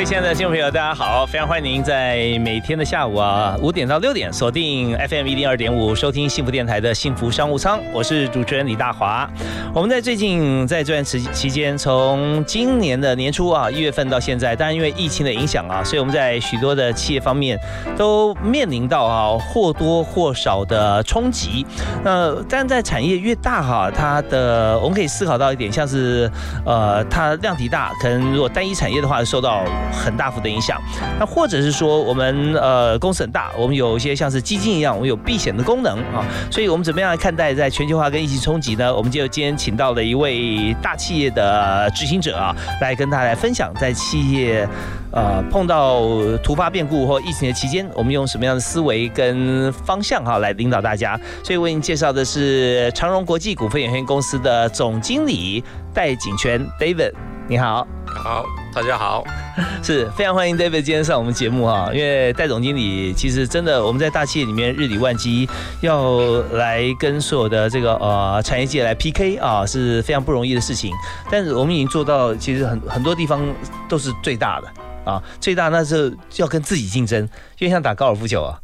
各位亲爱的听众朋友，大家好！非常欢迎您在每天的下午啊五点到六点锁定 FM 一零二点五，收听幸福电台的幸福商务舱。我是主持人李大华。我们在最近在这段时期间，从今年的年初啊一月份到现在，当然因为疫情的影响啊，所以我们在许多的企业方面都面临到啊或多或少的冲击。那但在产业越大哈，它的我们可以思考到一点，像是呃它量体大，可能如果单一产业的话受到很大幅的影响，那或者是说我们呃公司很大，我们有一些像是基金一样，我们有避险的功能啊，所以我们怎么样来看待在全球化跟疫情冲击呢？我们就今天请到了一位大企业的执行者啊，来跟大家来分享在企业呃碰到突发变故或疫情的期间，我们用什么样的思维跟方向哈来领导大家。所以为您介绍的是长荣国际股份有限公司的总经理戴景全 David，你好。好，大家好，是非常欢迎 David 今天上我们节目哈，因为戴总经理其实真的我们在大企业里面日理万机，要来跟所有的这个呃产业界来 PK 啊是非常不容易的事情，但是我们已经做到，其实很很多地方都是最大的。啊，最大那是要跟自己竞争，就像打高尔夫球啊。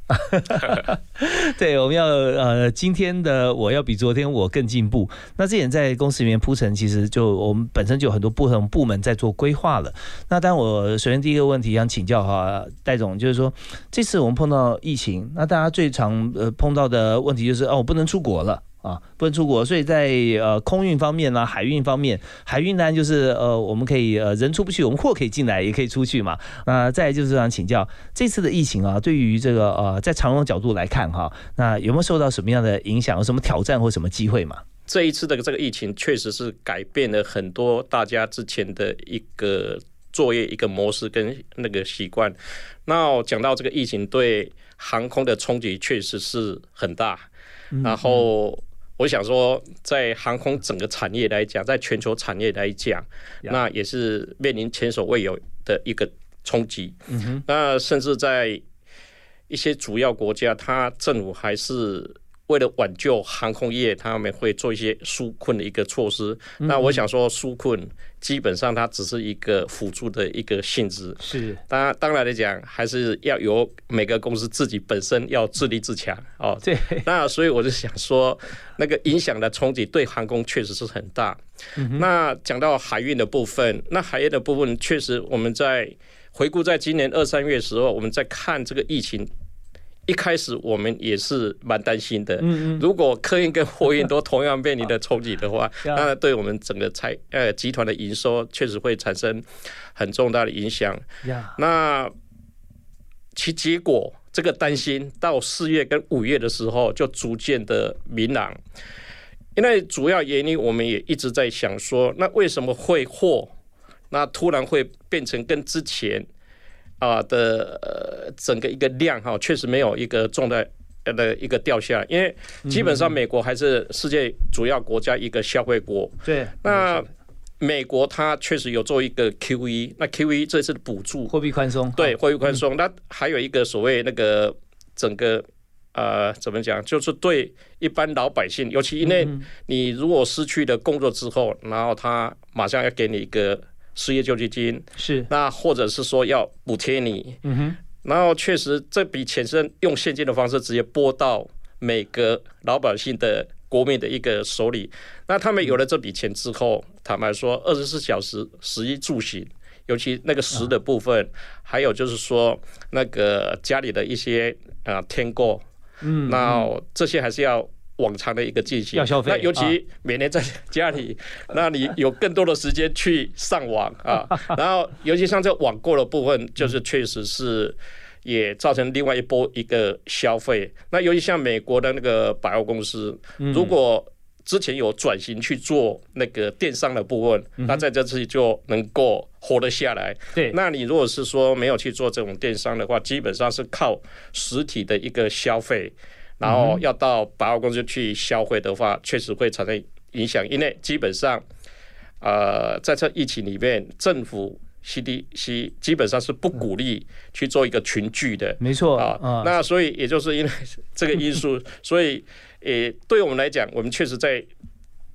对，我们要呃，今天的我要比昨天我更进步。那这点在公司里面铺陈，其实就我们本身就有很多不同部门在做规划了。那当我首先第一个问题想请教哈，戴总，就是说这次我们碰到疫情，那大家最常呃碰到的问题就是哦，我不能出国了。啊，不能出国，所以在呃空运方面呢，海运方面，海运呢就是呃我们可以呃人出不去，我们货可以进来，也可以出去嘛。那再就是想请教，这次的疫情啊，对于这个呃在长荣角度来看哈，那有没有受到什么样的影响，有什么挑战或什么机会嘛？这一次的这个疫情确实是改变了很多大家之前的一个作业一个模式跟那个习惯。那讲到这个疫情对航空的冲击确实是很大，然后。我想说，在航空整个产业来讲，在全球产业来讲，那也是面临前所未有的一个冲击。那甚至在一些主要国家，它政府还是。为了挽救航空业，他们会做一些纾困的一个措施。那我想说，纾困基本上它只是一个辅助的一个性质。是，当然，当然来讲，还是要由每个公司自己本身要自立自强哦。对。那所以我就想说，那个影响的冲击对航空确实是很大。那讲到海运的部分，那海运的部分确实，我们在回顾在今年二三月时候，我们在看这个疫情。一开始我们也是蛮担心的，如果客运跟货运都同样面临的冲击的话，那对我们整个财呃集团的营收确实会产生很重大的影响。那其结果，这个担心到四月跟五月的时候就逐渐的明朗，因为主要原因我们也一直在想说，那为什么会货那突然会变成跟之前？啊的呃整个一个量哈，确实没有一个重的的一个掉下来，因为基本上美国还是世界主要国家一个消费国。对，那美国它确实有做一个 QE，那 QE 这次的补助货币宽松，对，货币宽松。那还有一个所谓那个整个呃怎么讲，就是对一般老百姓，尤其因为你如果失去了工作之后，然后他马上要给你一个。失业救济金是那，或者是说要补贴你，嗯哼，然后确实这笔钱是用现金的方式直接拨到每个老百姓的国民的一个手里。那他们有了这笔钱之后，坦白说，二十四小时食衣住行，尤其那个食的部分，还有就是说那个家里的一些啊添购，嗯，那这些还是要。往常的一个进行，那尤其每年在家里，那你有更多的时间去上网啊，然后尤其像这网购的部分，就是确实是也造成另外一波一个消费。那尤其像美国的那个百货公司，如果之前有转型去做那个电商的部分，那在这次就能够活得下来。对，那你如果是说没有去做这种电商的话，基本上是靠实体的一个消费，然后要到百货公司去消费的话，确实会产生影响，因为基本上，呃，在这疫情里面，政府 CDC 基本上是不鼓励去做一个群聚的。没错啊，那所以也就是因为这个因素，所以。也，对我们来讲，我们确实在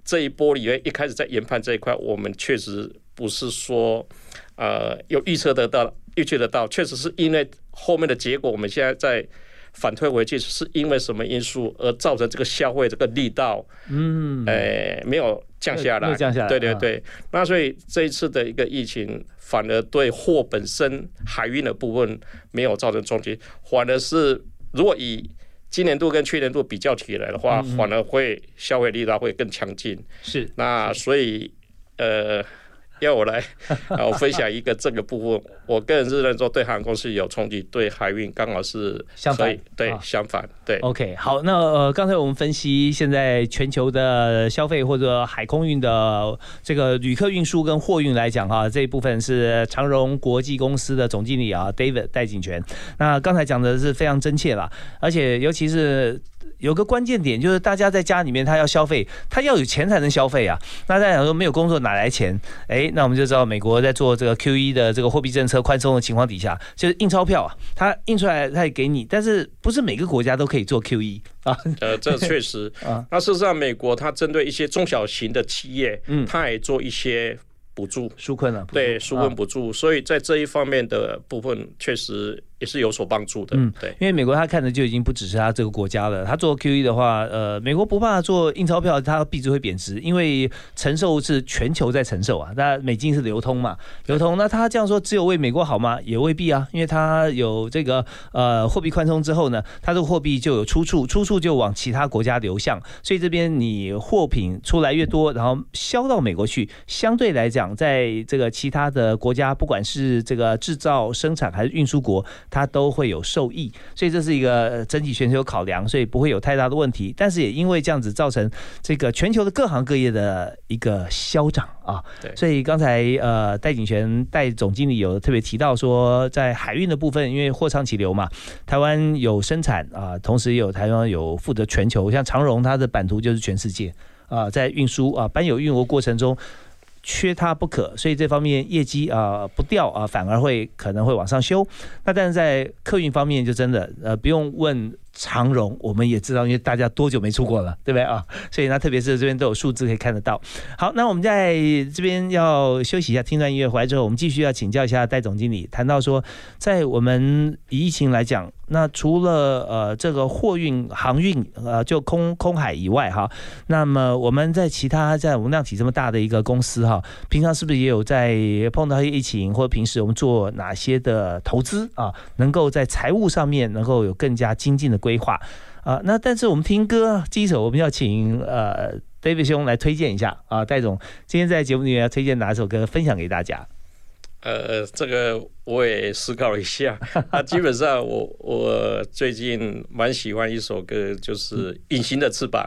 这一波里面一开始在研判这一块，我们确实不是说呃有预测得到、预测得到，确实是因为后面的结果，我们现在在反推回去，是因为什么因素而造成这个消费这个力道，嗯，诶没有降下来，降下来，对对对。那所以这一次的一个疫情，反而对货本身海运的部分没有造成冲击，反而是如果以今年度跟去年度比较起来的话，反而会消费力道会更强劲。是，那所以呃。要我来，我分享一个这个部分。我个人是认说，对航空公司有冲击，对海运刚好是相反。对，相反。对。OK，好，那呃，刚才我们分析现在全球的消费或者海空运的这个旅客运输跟货运来讲哈，这一部分是长荣国际公司的总经理啊，David 戴景全。那刚才讲的是非常真切了，而且尤其是。有个关键点就是，大家在家里面他要消费，他要有钱才能消费啊。那大家想说没有工作哪来钱？哎，那我们就知道美国在做这个 Q E 的这个货币政策宽松的情况底下，就是印钞票啊，他印出来他也给你，但是不是每个国家都可以做 Q E 啊？呃，这确实 啊。那事实上，美国它针对一些中小型的企业，嗯，它也做一些。补助纾困了，对纾困补助，所以在这一方面的部分确实也是有所帮助的。嗯，对，因为美国他看的就已经不只是他这个国家了。他做 QE 的话，呃，美国不怕做印钞票，它币值会贬值，因为承受是全球在承受啊。那美金是流通嘛，流通。那他这样说只有为美国好吗？也未必啊，因为他有这个呃货币宽松之后呢，他的货币就有出处，出处就往其他国家流向，所以这边你货品出来越多，然后销到美国去，相对来讲。讲在这个其他的国家，不管是这个制造、生产还是运输国，它都会有受益，所以这是一个整体全球考量，所以不会有太大的问题。但是也因为这样子，造成这个全球的各行各业的一个消长啊。对，所以刚才呃戴景泉戴总经理有特别提到说，在海运的部分，因为货畅其流嘛，台湾有生产啊，同时也有台湾有负责全球，像长荣它的版图就是全世界啊，在运输啊搬有运货过程中。缺它不可，所以这方面业绩啊不掉啊，反而会可能会往上修。那但是在客运方面就真的呃不用问。长荣我们也知道，因为大家多久没出国了，对不对啊？所以呢，特别是这边都有数字可以看得到。好，那我们在这边要休息一下，听段音乐回来之后，我们继续要请教一下戴总经理，谈到说，在我们以疫情来讲，那除了呃这个货运航运呃就空空海以外哈，那么我们在其他在我们量体这么大的一个公司哈，平常是不是也有在碰到一些疫情或平时我们做哪些的投资啊，能够在财务上面能够有更加精进的？规划啊，那但是我们听歌第一首，我们要请呃 David 兄来推荐一下啊，戴总今天在节目里面要推荐哪首歌分享给大家？呃，这个我也思考了一下，啊，基本上我我最近蛮喜欢一首歌，就是《隐形的翅膀》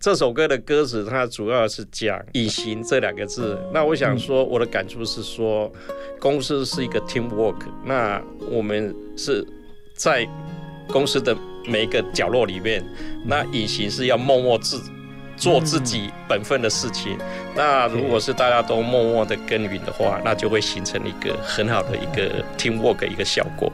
这首歌的歌词，它主要是讲“隐形”这两个字。那我想说，我的感触是说，公司是一个 team work，那我们是在公司的。每一个角落里面，那隐形是要默默自做自己本分的事情。那如果是大家都默默的耕耘的话，那就会形成一个很好的一个 team work 一个效果。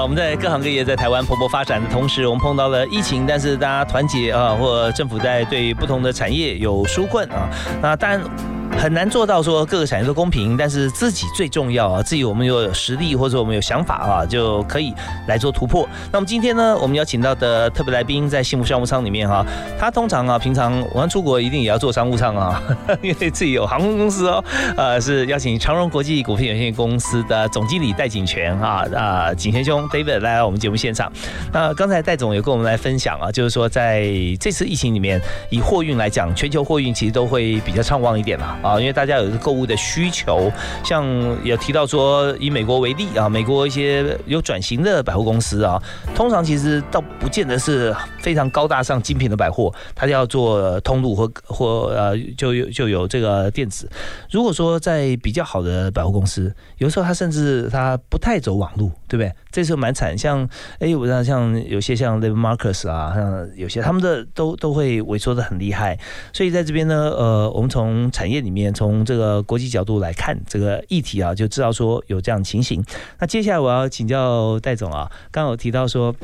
我们在各行各业在台湾蓬勃发展的同时，我们碰到了疫情，但是大家团结啊，或政府在对不同的产业有纾困啊，那当然。很难做到说各个产业都公平，但是自己最重要啊！自己我们有实力或者我们有想法啊，就可以来做突破。那么今天呢，我们邀请到的特别来宾在幸福商务舱里面哈，他通常啊，平常我们出国一定也要坐商务舱啊，因为自己有航空公司哦。呃，是邀请长荣国际股份有限公司的总经理戴景全啊啊，景全兄 David 来到我们节目现场。那刚才戴总有跟我们来分享啊，就是说在这次疫情里面，以货运来讲，全球货运其实都会比较畅旺一点嘛。啊因为大家有一个购物的需求，像有提到说以美国为例啊，美国一些有转型的百货公司啊，通常其实倒不见得是非常高大上精品的百货，它要做通路或或呃就有就有这个电子。如果说在比较好的百货公司，有时候它甚至它不太走网路，对不对？这时候蛮惨，像哎，我知道像有些像 Live Markers 啊，像有些他们的都都会萎缩的很厉害。所以在这边呢，呃，我们从产业里面，从这个国际角度来看这个议题啊，就知道说有这样情形。那接下来我要请教戴总啊，刚刚有提到说，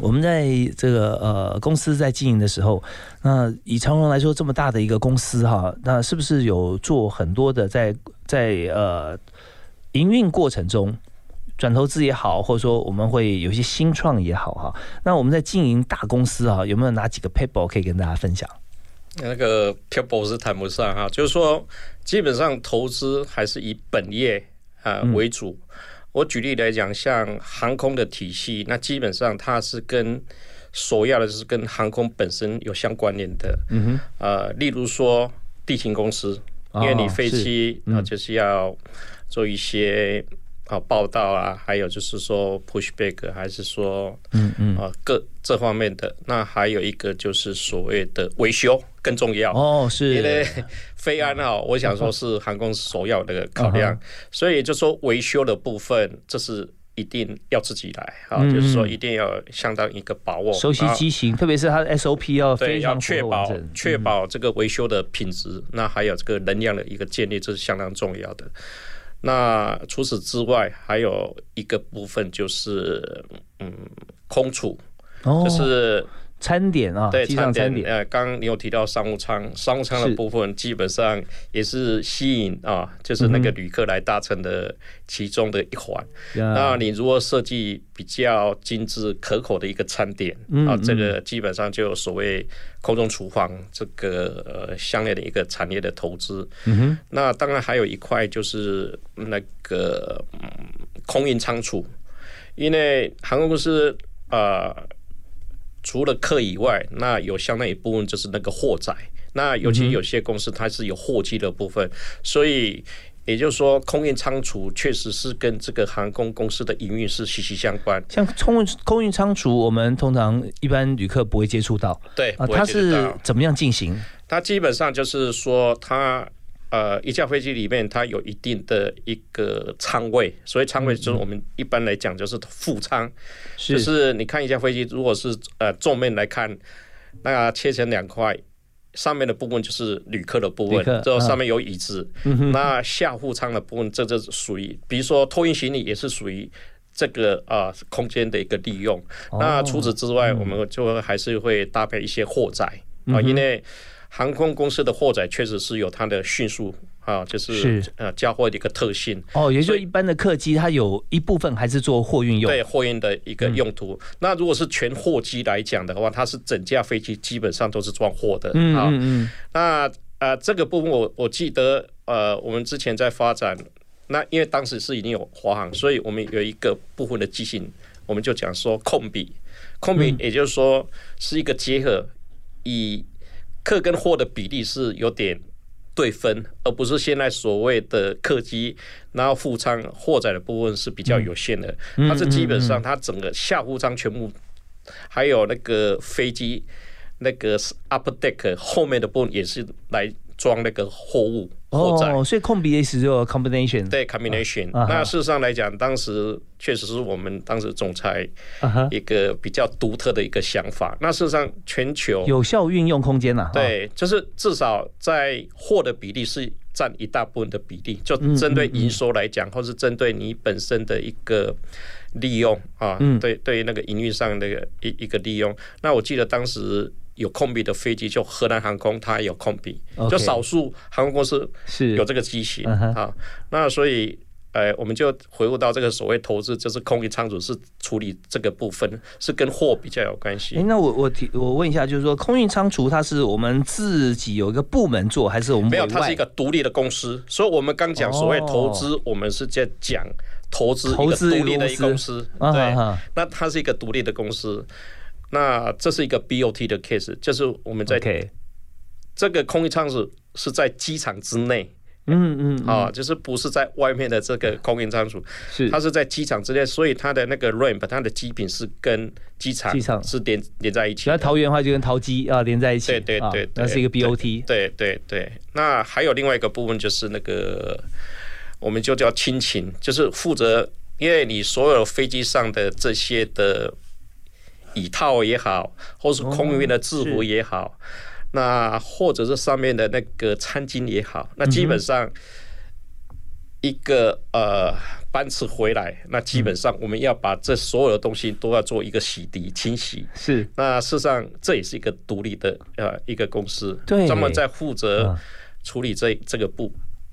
我们在这个呃公司在经营的时候，那以长荣来说这么大的一个公司哈，那是不是有做很多的在在呃营运过程中？转投资也好，或者说我们会有一些新创也好哈。那我们在经营大公司啊，有没有哪几个 paper 可以跟大家分享？那个 paper 是谈不上哈，就是说基本上投资还是以本业啊为主。我举例来讲，像航空的体系，那基本上它是跟首要的就是跟航空本身有相关联的。嗯哼。呃，例如说地勤公司，因为你飞机啊就是要做一些。啊，报道啊，还有就是说 pushback，还是说，嗯嗯，啊，各这方面的。那还有一个就是所谓的维修更重要。哦，是。因为飞安啊，我想说是航空首要的考量，所以就说维修的部分，这是一定要自己来啊，就是说一定要相当一个把握，熟悉机型，特别是它的 SOP 要非常确保确保这个维修的品质，那还有这个能量的一个建立，这是相当重要的。那除此之外，还有一个部分就是，嗯，空储，就是。餐点啊，对，餐点。呃，刚刚你有提到商务舱，商务舱的部分基本上也是吸引啊，就是那个旅客来搭乘的其中的一环。那你如果设计比较精致可口的一个餐点啊，这个基本上就所谓空中厨房这个呃相应的一个产业的投资。嗯哼。那当然还有一块就是那个空运仓储，因为航空公司啊。除了客以外，那有相当一部分就是那个货载。那尤其有些公司它是有货机的部分，所以也就是说，空运仓储确实是跟这个航空公司的营运是息息相关。像空运空运仓储，我们通常一般旅客不会接触到。对，啊，它是怎么样进行？它基本上就是说它。呃，一架飞机里面它有一定的一个舱位，所以舱位就是我们一般来讲就是副舱，就是你看一架飞机，如果是呃纵面来看，那切成两块，上面的部分就是旅客的部分，这上面有椅子，那下副舱的部分，这就属于，比如说托运行李也是属于这个啊空间的一个利用。那除此之外，我们就还是会搭配一些货载啊，因为。航空公司的货载确实是有它的迅速啊，就是呃交货的一个特性。哦，也就一般的客机，它有一部分还是做货运用。对，货运的一个用途。那如果是全货机来讲的话，它是整架飞机基本上都是装货的。嗯嗯嗯。那呃，这个部分我我记得呃，我们之前在发展，那因为当时是已经有华航，所以我们有一个部分的机型，我们就讲说控比，控比也就是说是一个结合以。客跟货的比例是有点对分，而不是现在所谓的客机，然后副舱货载的部分是比较有限的。它是基本上它整个下副舱全部，还有那个飞机那个 upper deck 后面的部分也是来装那个货物。哦，所以控比的意思就 combination，对 combination。那事实上来讲，当时确实是我们当时总裁一个比较独特的一个想法。那事实上，全球有效运用空间呐，对，就是至少在货的比例是占一大部分的比例。就针对营收来讲，或是针对你本身的一个利用啊，对对，那个营运上那个一一个利用。那我记得当时。有控比的飞机，就荷兰航空，它有空比，就少数航空公司是有这个机型啊。那所以，呃，我们就回顾到这个所谓投资，就是空运仓储是处理这个部分，是跟货比较有关系。哎，那我我提我问一下，就是说空运仓储它是我们自己有一个部门做，还是我们没有？它是一个独立的公司。所以我们刚讲所谓投资，我们是在讲投资一个独立的一公司。对，那它是一个独立的公司。那这是一个 BOT 的 case，就是我们在这个空运仓是是在机场之内。嗯嗯，啊，就是不是在外面的这个空运仓储，是。它是在机场之内，所以它的那个 ramp，它的机坪是跟机场机场。是连连在一起。那桃园的话就跟桃机啊连在一起，对对对啊那是一个 BOT，对对对，那还有另外一个部分就是那个，我们就叫亲情，就是负责，因为你所有飞机上的这些的椅套也好，或是空运的制服也好，那或者是上面的那个餐巾也好，那基本上一个呃班次回来，那基本上我们要把这所有的东西都要做一个洗涤清洗。是。那事实上，这也是一个独立的呃一个公司，对。专门在负责嗯处理这这个部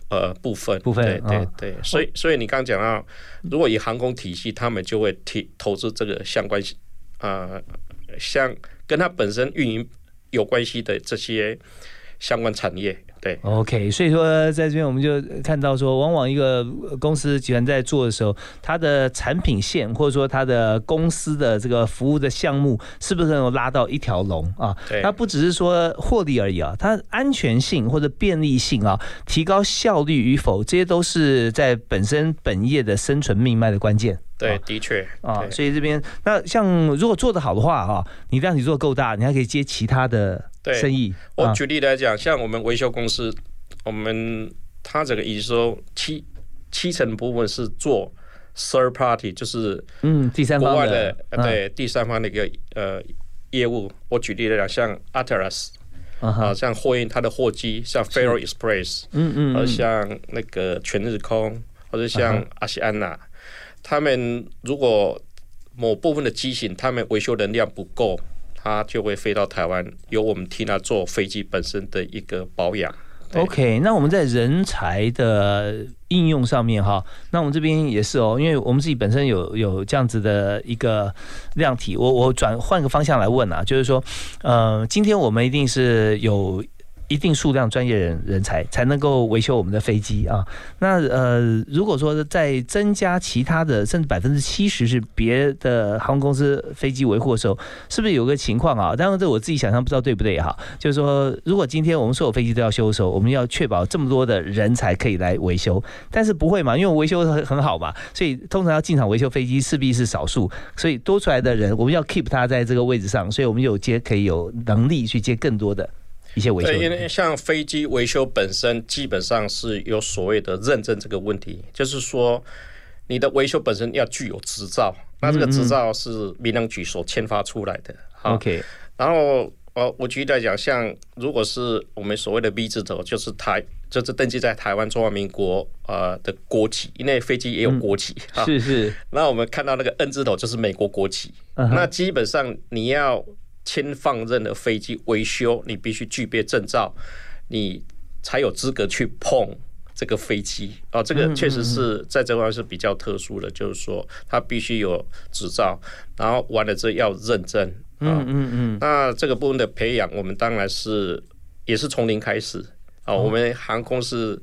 呃部分。部分对对嗯对，所以所以你刚刚讲到，如果以航空体系，他们就会提投资这个相关啊像跟它本身运营有关系的这些相关产业，对。OK，所以说在这边我们就看到说，往往一个公司集团在做的时候，它的产品线或者说它的公司的这个服务的项目，是不是能够拉到一条龙啊？对它不只是说获利而已啊，它安全性或者便利性啊，提高效率与否，这些都是在本身本业的生存命脉的关键。对啊，的确啊，所以这边那像如果做得好的话啊，你量体做够大，你还可以接其他的对生意。啊。我举例来讲，像我们维修公司，我们它这个营收七七成部分是做 third party，就是嗯，第三方国外的对第三方的一个呃业务。我举例来讲，像 Atlas 啊，像货运它的货机，像 Faro Express，嗯嗯而像那个全日空，或者像阿西安娜，他们如果某部分的机型，他们维修能量不够，它就会飞到台湾，由我们替他做飞机本身的一个保养。OK，那我们在人才的应用上面哈，那我们这边也是哦，因为我们自己本身有有这样子的一个量体，我我转换个方向来问啊，就是说，呃，今天我们一定是有。一定数量专业人人才才能够维修我们的飞机啊。那呃，如果说在增加其他的，甚至百分之七十是别的航空公司飞机维护的时候，是不是有个情况啊？当然这我自己想象不知道对不对哈。就是说，如果今天我们所有飞机都要修的时候，我们要确保这么多的人才可以来维修，但是不会嘛，因为维修很很好嘛，所以通常要进场维修飞机势必是少数，所以多出来的人我们要 keep 他在这个位置上，所以我们有接可以有能力去接更多的一些维修对，因。为像飞机维修本身基本上是有所谓的认证这个问题，就是说你的维修本身要具有执照，那这个执照是民航局所签发出来的。好 OK，然后呃，我举例来讲，像如果是我们所谓的 V 字头，就是台，就是登记在台湾中华民国呃的国旗，因为飞机也有国旗哈。是是，那我们看到那个 N 字头就是美国国旗，那基本上你要签放任的飞机维修，你必须具备证照，你才有资格去碰。这个飞机哦，这个确实是在这块是比较特殊的，就是说它必须有执照，然后完了之后要认证啊。嗯嗯嗯，那这个部分的培养，我们当然是也是从零开始啊。我们航空是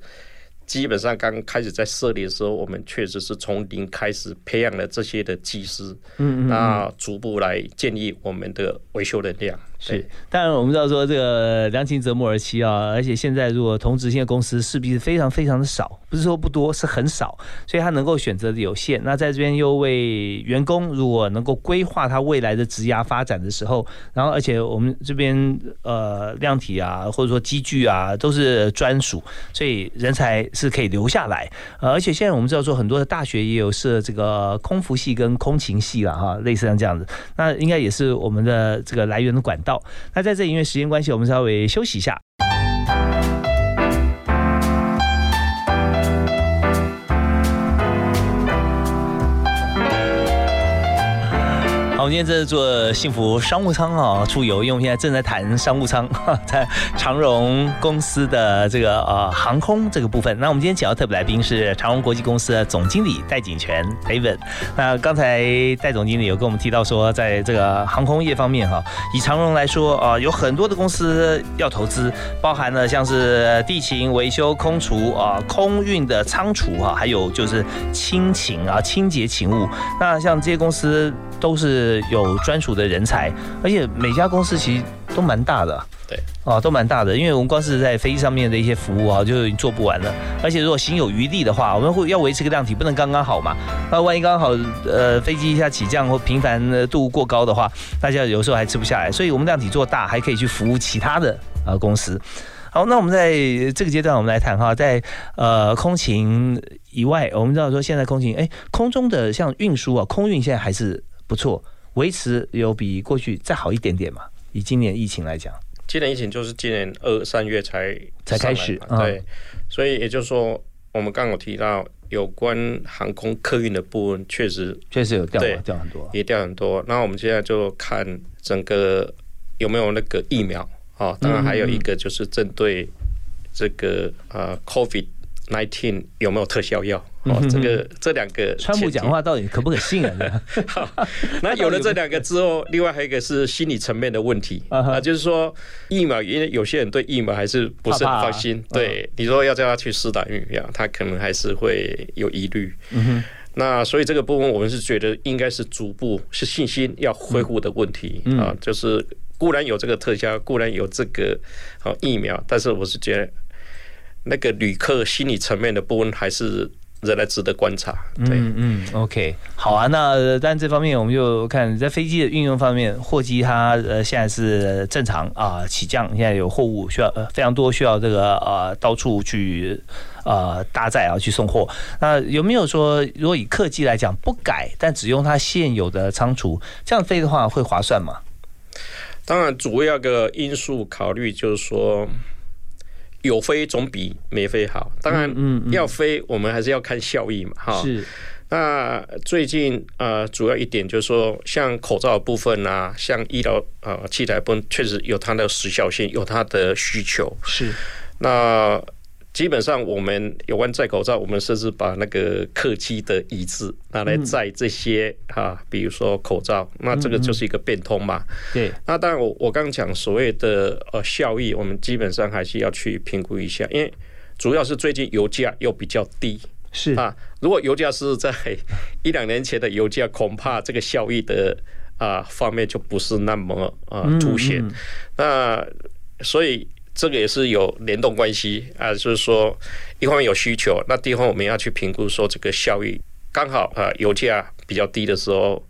基本上刚开始在设立的时候，我们确实是从零开始培养了这些的技师，嗯嗯那逐步来建立我们的维修能量。是，当然我们知道说这个良禽择木而栖啊，而且现在如果同质性的公司势必是非常非常的少，不是说不多，是很少，所以他能够选择的有限。那在这边又为员工如果能够规划他未来的职涯发展的时候，然后而且我们这边呃量体啊或者说机具啊都是专属，所以人才是可以留下来。而且现在我们知道说很多的大学也有设这个空服系跟空勤系了哈，类似像这样子，那应该也是我们的这个来源的管道。那在这里因为时间关系，我们稍微休息一下。们今天这是做幸福商务舱啊，出游，因为我们现在正在谈商务舱，在长荣公司的这个呃航空这个部分。那我们今天请到特别来宾是长荣国际公司的总经理戴景全 David。那刚才戴总经理有跟我们提到说，在这个航空业方面哈，以长荣来说啊、有很多的公司要投资，包含了像是地勤维修、空厨啊、空运的仓储哈，还有就是清勤啊、清洁勤务。那像这些公司都是有专属的人才，而且每家公司其实都蛮大的。对啊，都蛮大的。因为我们光是在飞机上面的一些服务啊，就已经做不完了。而且如果心有余力的话，我们会要维持个量体，不能刚刚好嘛。那万一刚刚好，呃，飞机一下起降或频繁度过高的话，大家有时候还吃不下来。所以我们量体做大，还可以去服务其他的啊公司。好，那我们在这个阶段，我们来谈哈，在呃空勤以外，我们知道说现在空勤，哎，空中的像运输啊，空运现在还是不错，维持有比过去再好一点点嘛。以今年疫情来讲，今年疫情就是今年二三月才才开始，对，所以也就是说，我们刚刚提到有关航空客运的部分，确实确实有掉掉很多，也掉很多。那我们现在就看整个有没有那个疫苗。哦，当然还有一个就是针对这个呃，COVID nineteen 有没有特效药？哦，这个这两个川普讲话到底可不可信啊？那有了这两个之后，另外还有一个是心理层面的问题啊，就是说疫苗，因为有些人对疫苗还是不是很放心。对，你说要叫他去试打疫苗，他可能还是会有疑虑。那所以这个部分，我们是觉得应该是逐步是信心要恢复的问题啊，就是。固然有这个特效，固然有这个好疫苗，但是我是觉得那个旅客心理层面的部分还是仍然值得观察。嗯嗯，OK，好啊。那但这方面我们就看在飞机的运用方面，货机它呃现在是正常啊起降，现在有货物需要呃非常多需要这个呃到处去呃搭载啊去送货。那有没有说如果以客机来讲不改，但只用它现有的仓储这样飞的话会划算吗？当然，主要个因素考虑就是说，有飞总比没飞好。当然，嗯，要飞我们还是要看效益嘛，哈。是。那最近呃，主要一点就是说，像口罩部分啊，像医疗呃器材部分，确实有它的时效性，有它的需求。是。那。基本上，我们有关戴口罩，我们甚至把那个客机的椅子拿来载这些哈，比如说口罩，那这个就是一个变通嘛。对。那当然，我我刚刚讲所谓的呃效益，我们基本上还是要去评估一下，因为主要是最近油价又比较低。是啊，如果油价是在 一两年前的油价，恐怕这个效益的啊方面就不是那么啊凸显。那所以。这个也是有联动关系啊，就是说，一方面有需求，那第二方面我们要去评估说这个效益刚好啊，油价比较低的时候，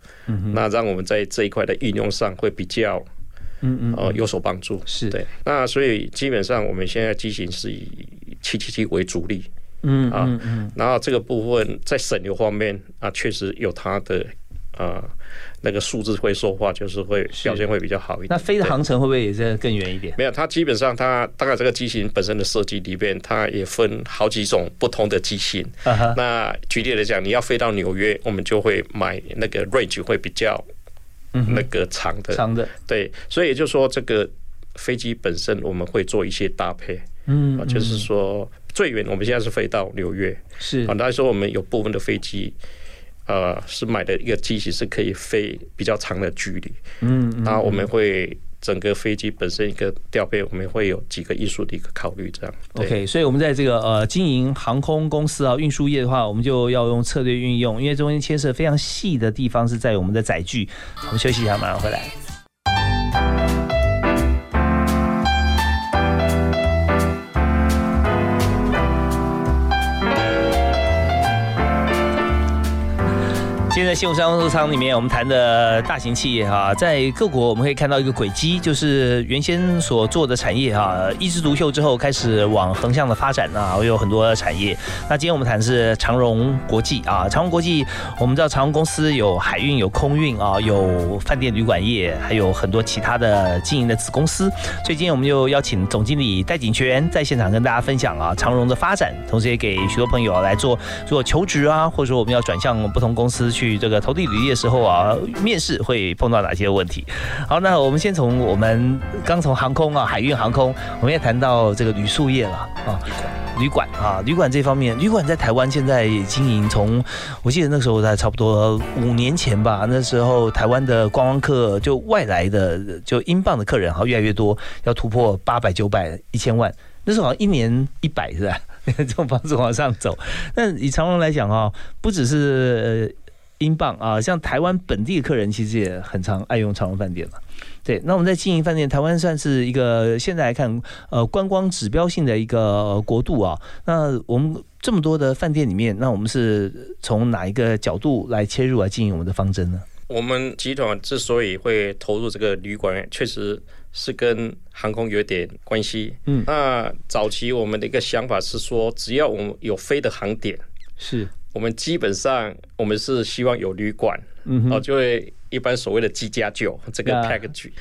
那让我们在这一块的运用上会比较，嗯嗯，呃，有所帮助。是。对，那所以基本上我们现在机型是以七七七为主力，嗯啊，然后这个部分在省油方面啊，确实有它的啊。那个数字会说话，就是会表现会比较好一点。那飞的航程会不会也是更远一点？没有，它基本上它大概这个机型本身的设计里边，它也分好几种不同的机型。那举例来讲，你要飞到纽约，我们就会买那个 range 会比较那个长的。长的，对，所以也就是说，这个飞机本身我们会做一些搭配。嗯，就是说最远我们现在是飞到纽约，是啊，来说我们有部分的飞机。呃，是买的一个机器是可以飞比较长的距离，嗯，然后我们会整个飞机本身一个调配，我们会有几个艺术的一个考虑，这样。OK，所以我们在这个呃经营航空公司啊，运输业的话，我们就要用策略运用，因为中间牵涉非常细的地方是在我们的载具。我们休息一下，马上回来。现在新武商务舱里面，我们谈的大型企业哈，在各国我们可以看到一个轨迹，就是原先所做的产业哈，一枝独秀之后开始往横向的发展啊，有很多产业。那今天我们谈的是长荣国际啊，长荣国际，我们知道长荣公司有海运、有空运啊，有饭店旅馆业，还有很多其他的经营的子公司。所以今天我们就邀请总经理戴景全在现场跟大家分享啊，长荣的发展，同时也给许多朋友来做做求职啊，或者说我们要转向不同公司去。这个投递履历的时候啊，面试会碰到哪些问题？好，那我们先从我们刚从航空啊，海运航空，我们也谈到这个旅宿业了啊，旅馆啊，旅馆这方面，旅馆在台湾现在经营，从我记得那时候在差不多五年前吧，那时候台湾的观光客就外来的就英镑的客人，好像越来越多，要突破八百、九百、一千万，那时候好像一年一百是吧？这种方式往上走。那以长隆来讲啊，不只是。英镑啊，像台湾本地的客人其实也很常爱用长荣饭店嘛。对，那我们在经营饭店，台湾算是一个现在来看，呃，观光指标性的一个国度啊。那我们这么多的饭店里面，那我们是从哪一个角度来切入来经营我们的方针呢？我们集团之所以会投入这个旅馆，确实是跟航空有点关系。嗯，那早期我们的一个想法是说，只要我们有飞的航点，是我们基本上我们是希望有旅馆，嗯，哦，就会一般所谓的“机加酒”这个 package。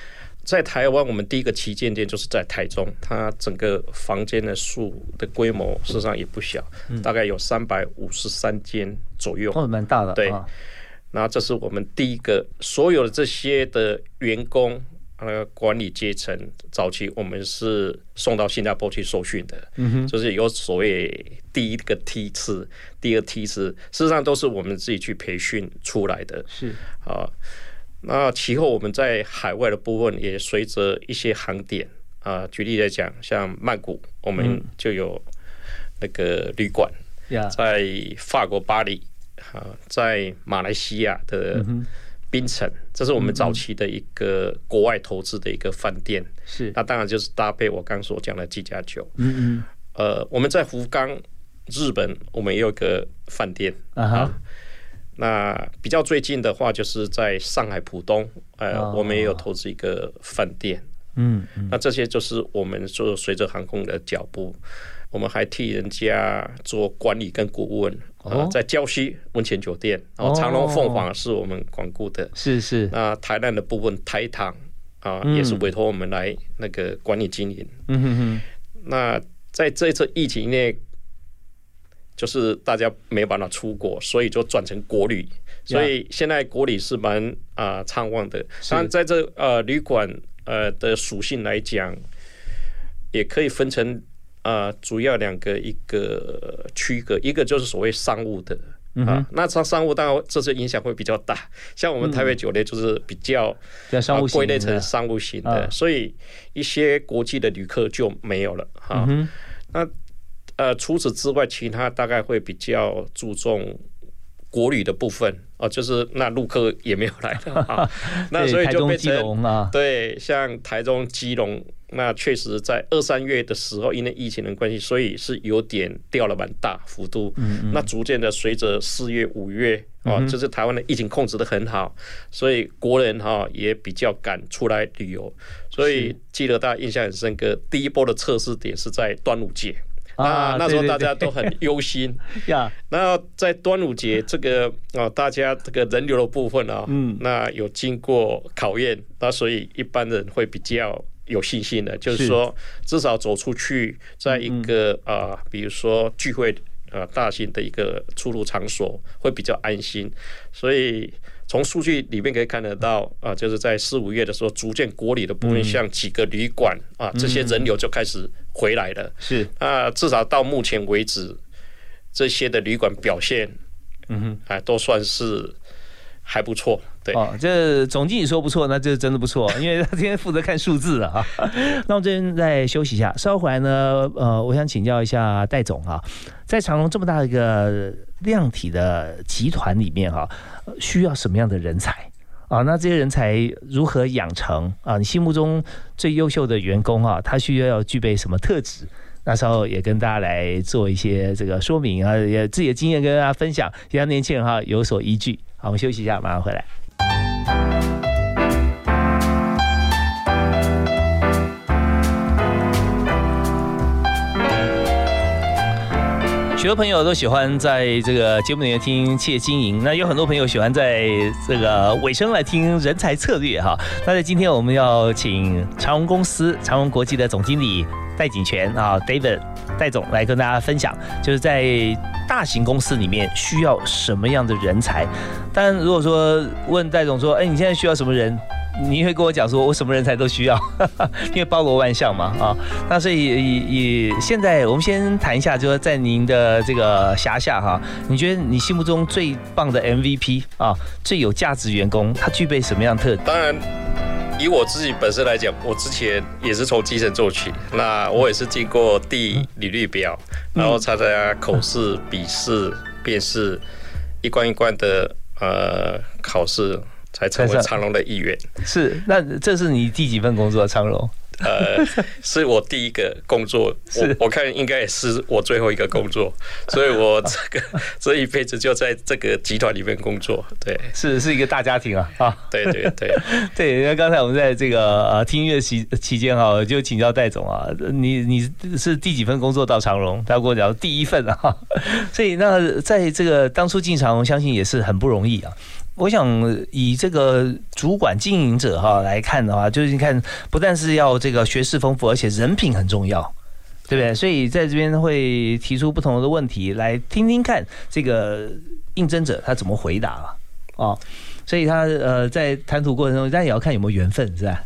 在台湾，我们第一个旗舰店就是在台中，它整个房间的数的规模事实上也不小，大概有三百五十三间左右，哦，蛮大的，对。那这是我们第一个，所有的这些的员工，呃，管理阶层，早期我们是送到新加坡去受训的，嗯，就是有所谓第一个梯次，第二梯次，事实上都是我们自己去培训出来的，是啊。那其后我们在海外的部分也随着一些航点啊，举例来讲，像曼谷，我们就有那个旅馆，在法国巴黎。啊，在马来西亚的槟城，这是我们早期的一个国外投资的一个饭店。是，那当然就是搭配我刚所讲的几家酒。嗯嗯。呃，我们在福冈，日本，我们也有个饭店啊。那比较最近的话，就是在上海浦东，呃，我们也有投资一个饭店。嗯嗯。那这些就是我们说随着航空的脚步。我们还替人家做管理跟顾问，啊，在郊区温泉酒店，然后长隆凤凰是我们管顾的，是是。那台南的部分台糖啊，也是委托我们来那个管理经营。嗯哼哼。那在这次疫情内，就是大家没办法出国，所以就转成国旅，所以现在国旅是蛮啊畅旺的。当然，在这呃旅馆呃的属性来讲，也可以分成。呃，主要两个一个区隔，一个就是所谓商务的啊，那商商务当然这次影响会比较大。像我们台北酒店就是比较归类成商务型的，所以一些国际的旅客就没有了哈。那呃，除此之外，其他大概会比较注重国旅的部分哦，就是那陆客也没有来了 啊。那所以就变成对，像台中、基隆。那确实，在二三月的时候，因为疫情的关系，所以是有点掉了蛮大幅度。嗯那逐渐的，随着四月、五月啊，就是台湾的疫情控制的很好，所以国人哈也比较敢出来旅游。所以记得大家印象很深刻，第一波的测试点是在端午节。啊。那时候大家都很忧心。呀。那在端午节这个啊，大家这个人流的部分啊，嗯，那有经过考验，那所以一般人会比较。有信心的，就是说，至少走出去，在一个啊，比如说聚会啊，大型的一个出入场所，会比较安心。所以从数据里面可以看得到啊，就是在四五月的时候，逐渐国里的部分，像几个旅馆啊，这些人流就开始回来了。是啊，至少到目前为止，这些的旅馆表现，嗯哼，哎，都算是。还不错，哦，这总经理说不错，那这真的不错，因为他今天负责看数字啊。那我这边再休息一下，稍后回来呢，呃，我想请教一下戴总啊，在长隆这么大一个量体的集团里面哈，需要什么样的人才啊？那这些人才如何养成啊？你心目中最优秀的员工啊，他需要要具备什么特质？那时候也跟大家来做一些这个说明啊，也自己的经验跟大家分享，让年轻人哈有所依据。好，我们休息一下，马上回来。很多朋友都喜欢在这个节目里面听企业经营，那有很多朋友喜欢在这个尾声来听人才策略哈。那在今天我们要请长荣公司长荣国际的总经理戴景全啊，David 戴总来跟大家分享，就是在。大型公司里面需要什么样的人才？但如果说问戴总说：“哎，你现在需要什么人？”你会跟我讲说：“我什么人才都需要，因为包罗万象嘛。”啊，那所以以现在我们先谈一下，就是在您的这个辖下哈，你觉得你心目中最棒的 MVP 啊，最有价值员工，他具备什么样特？当然。以我自己本身来讲，我之前也是从基层做起，那我也是经过递履历表，然后参加口试、笔试、面试，一关一关的呃考试，才成为长荣的一员。是，那这是你第几份工作？长荣？呃，是我第一个工作，我我看应该也是我最后一个工作，所以我这个 这一辈子就在这个集团里面工作。对，是是一个大家庭啊啊！对对对 对。那刚才我们在这个呃听音乐期期间哈，就请教戴总啊，你你是第几份工作到长荣？他跟我讲第一份啊，所以那在这个当初进长荣，相信也是很不容易啊。我想以这个主管经营者哈来看的话，就是你看，不但是要这个学识丰富，而且人品很重要，对不对？所以在这边会提出不同的问题来听听看，这个应征者他怎么回答了啊？所以他呃在谈吐过程中，但也要看有没有缘分，是吧？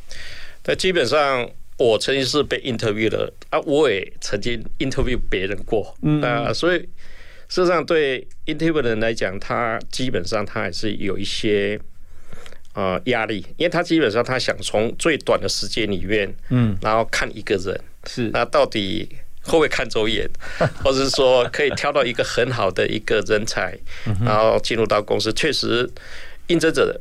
那基本上我曾经是被 interview 的啊，我也曾经 interview 别人过啊，所以。事实上，对 interview 的人来讲，他基本上他还是有一些呃压力，因为他基本上他想从最短的时间里面，嗯，然后看一个人是那到底会不会看走眼，或者是说可以挑到一个很好的一个人才，然后进入到公司。确实，应征者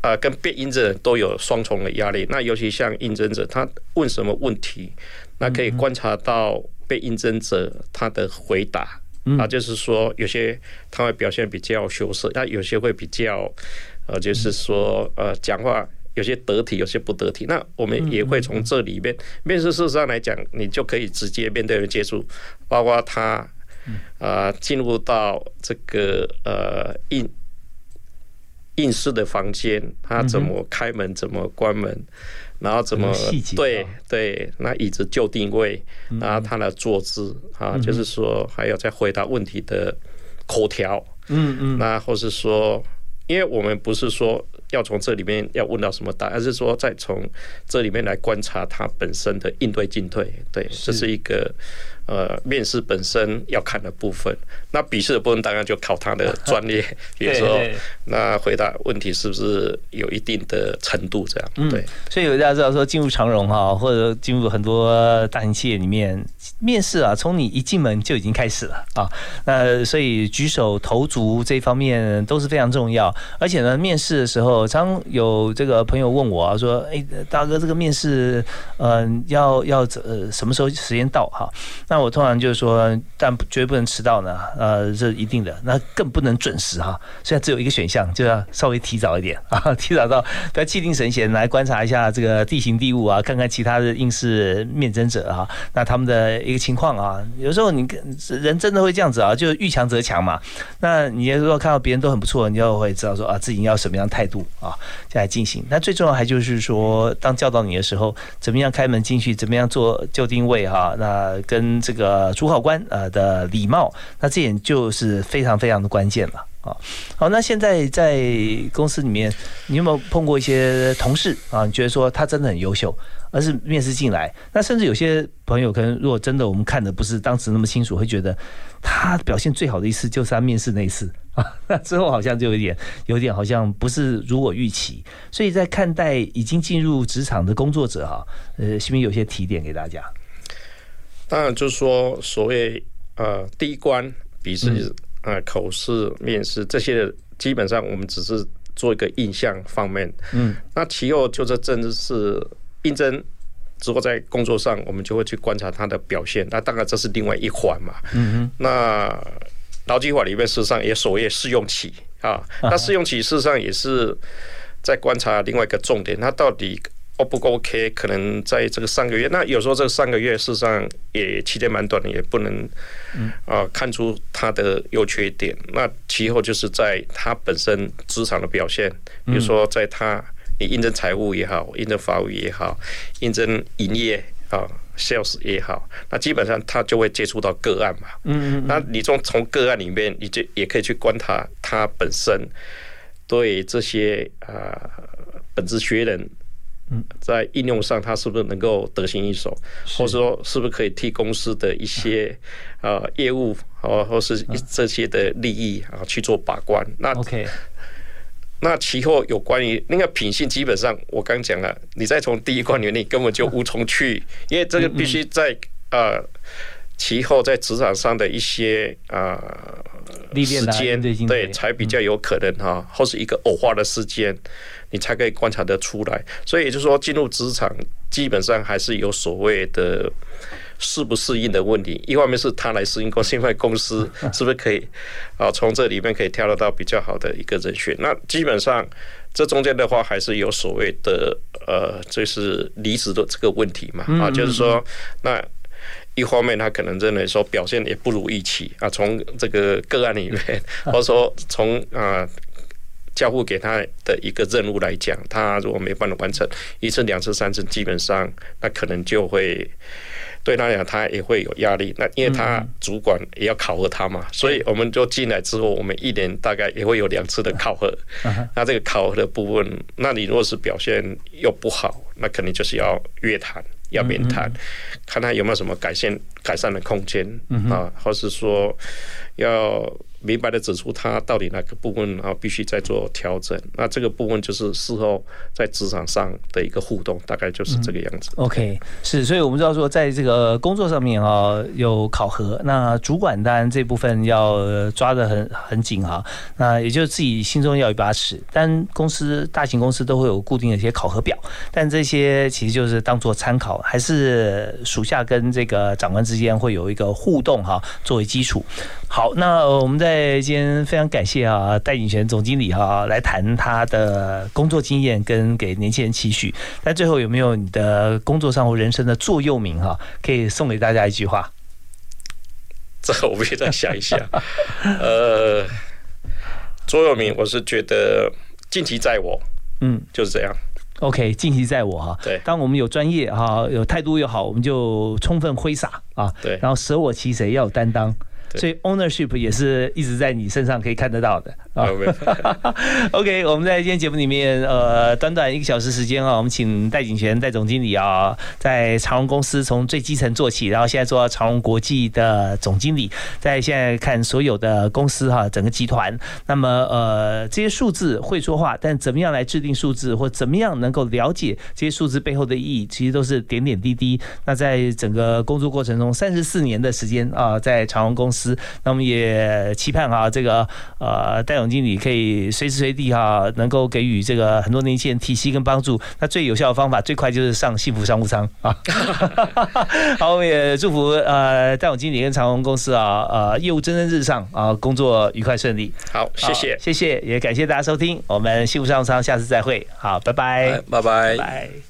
啊跟被应征者都有双重的压力。那尤其像应征者，他问什么问题，那可以观察到被应征者他的回答。啊，就是说有些他会表现比较羞涩，那有些会比较，呃，就是说呃，讲话有些得体，有些不得体。那我们也会从这里面面试事实上来讲，你就可以直接面对人接触，包括他啊进入到这个呃应应试的房间，他怎么开门，怎么关门。然后怎么对对，那椅子就定位，然后他的坐姿啊，就是说还有在回答问题的口条，嗯嗯，那或是说，因为我们不是说要从这里面要问到什么答案，而是说再从这里面来观察他本身的应对进退，对，这是一个。呃，面试本身要看的部分，那笔试的部分当然就考他的专业，比如说那回答问题是不是有一定的程度这样。对，所以大家知道说进入长荣哈，或者进入很多大型企业里面面试啊，从你一进门就已经开始了啊。那所以举手投足这方面都是非常重要，而且呢，面试的时候我常有这个朋友问我啊，说，哎，大哥，这个面试，嗯，要要呃什么时候时间到哈？那我通常就是说，但绝不能迟到呢，呃，这一定的，那更不能准时哈。现在只有一个选项，就要稍微提早一点啊，提早到，不要气定神闲来观察一下这个地形地物啊，看看其他的应试面征者哈，那他们的一个情况啊。有时候你人真的会这样子啊，就遇强则强嘛。那你如果看到别人都很不错，你就会知道说啊，自己要什么样态度啊，再来进行。那最重要还就是说，当教导你的时候，怎么样开门进去，怎么样做就定位哈，那跟。这个主考官呃的礼貌，那这点就是非常非常的关键了啊。好，那现在在公司里面，你有没有碰过一些同事啊？你觉得说他真的很优秀，而是面试进来，那甚至有些朋友可能如果真的我们看的不是当时那么清楚，会觉得他表现最好的一次就是他面试那一次啊。那之后好像就有点有点好像不是如我预期，所以在看待已经进入职场的工作者哈，呃，是不是有些提点给大家？当然，就是说，所谓呃第一关笔试、呃口试、面试这些，基本上我们只是做一个印象方面。嗯，那其后就是正是应征之后，在工作上，我们就会去观察他的表现。那当然这是另外一环嘛。嗯哼。那劳基法里面事实上也所谓试用期啊，那试用期事实上也是在观察另外一个重点，它到底。O 不 OK？可能在这个三个月，那有时候这三个月事实上也期间蛮短的，也不能啊看出它的优缺点。那其后就是在它本身职场的表现，比如说在它你应征财务也好，应征法务也好，应征营业啊 sales 也好，那基本上他就会接触到个案嘛。嗯嗯。那你从从个案里面，你就也可以去观察他本身对这些啊本职学人。在应用上，他是不是能够得心应手，或者说是不是可以替公司的一些呃业务啊，或是这些的利益啊去做把关？那 OK，那其后有关于那个品性，基本上我刚讲了，你再从第一关里面，你根本就无从去，因为这个必须在呃其后在职场上的一些啊时间，对，才比较有可能哈，或是一个偶化的时间，你才可以观察得出来。所以也就是说，进入职场基本上还是有所谓的适不适应的问题。一方面是他来适应公司，另外公司 是不是可以啊从这里面可以挑得到比较好的一个人选？那基本上这中间的话，还是有所谓的呃，就是离职的这个问题嘛啊，就是说那。一方面，他可能认为说表现也不如预期啊，从这个个案里面，或者说从啊交付给他的一个任务来讲，他如果没办法完成一次、两次、三次，基本上那可能就会对他讲，他也会有压力。那因为他主管也要考核他嘛，所以我们就进来之后，我们一年大概也会有两次的考核。那这个考核的部分，那你如果是表现又不好，那肯定就是要约谈。要面谈，看他有没有什么改善改善的空间啊，或是说要。明白的指出他到底哪个部分啊必须再做调整，那这个部分就是事后在职场上的一个互动，大概就是这个样子。OK，是，所以我们知道说，在这个工作上面啊有考核，那主管当然这部分要抓得很很紧哈，那也就是自己心中要有一把尺。但公司大型公司都会有固定的一些考核表，但这些其实就是当做参考，还是属下跟这个长官之间会有一个互动哈，作为基础。好，那我们在今天非常感谢啊，戴景泉总经理哈来谈他的工作经验跟给年轻人期许。那最后有没有你的工作上或人生的座右铭哈，可以送给大家一句话？这个我必须再想一想。呃，座右铭我是觉得晋级在我，嗯，就是这样。OK，晋级在我哈。对，当我们有专业哈，有态度又好，我们就充分挥洒啊。对，然后舍我其谁，要有担当。所以 ownership 也是一直在你身上可以看得到的啊。OK，我们在今天节目里面，呃，短短一个小时时间啊，我们请戴景泉戴总经理啊，在长荣公司从最基层做起，然后现在做到长荣国际的总经理，在现在看所有的公司哈，整个集团。那么呃，这些数字会说话，但怎么样来制定数字，或怎么样能够了解这些数字背后的意义，其实都是点点滴滴。那在整个工作过程中，三十四年的时间啊，在长荣公司。那我们也期盼哈，这个呃戴总经理可以随时随地哈，能够给予这个很多年轻人提携跟帮助。那最有效的方法，最快就是上幸福商务舱啊！好，我们也祝福呃戴总经理跟长虹公司啊，呃业务蒸蒸日上啊，工作愉快顺利。好，谢谢，谢谢，也感谢大家收听，我们幸福商务舱下次再会。好，拜拜，拜拜，拜。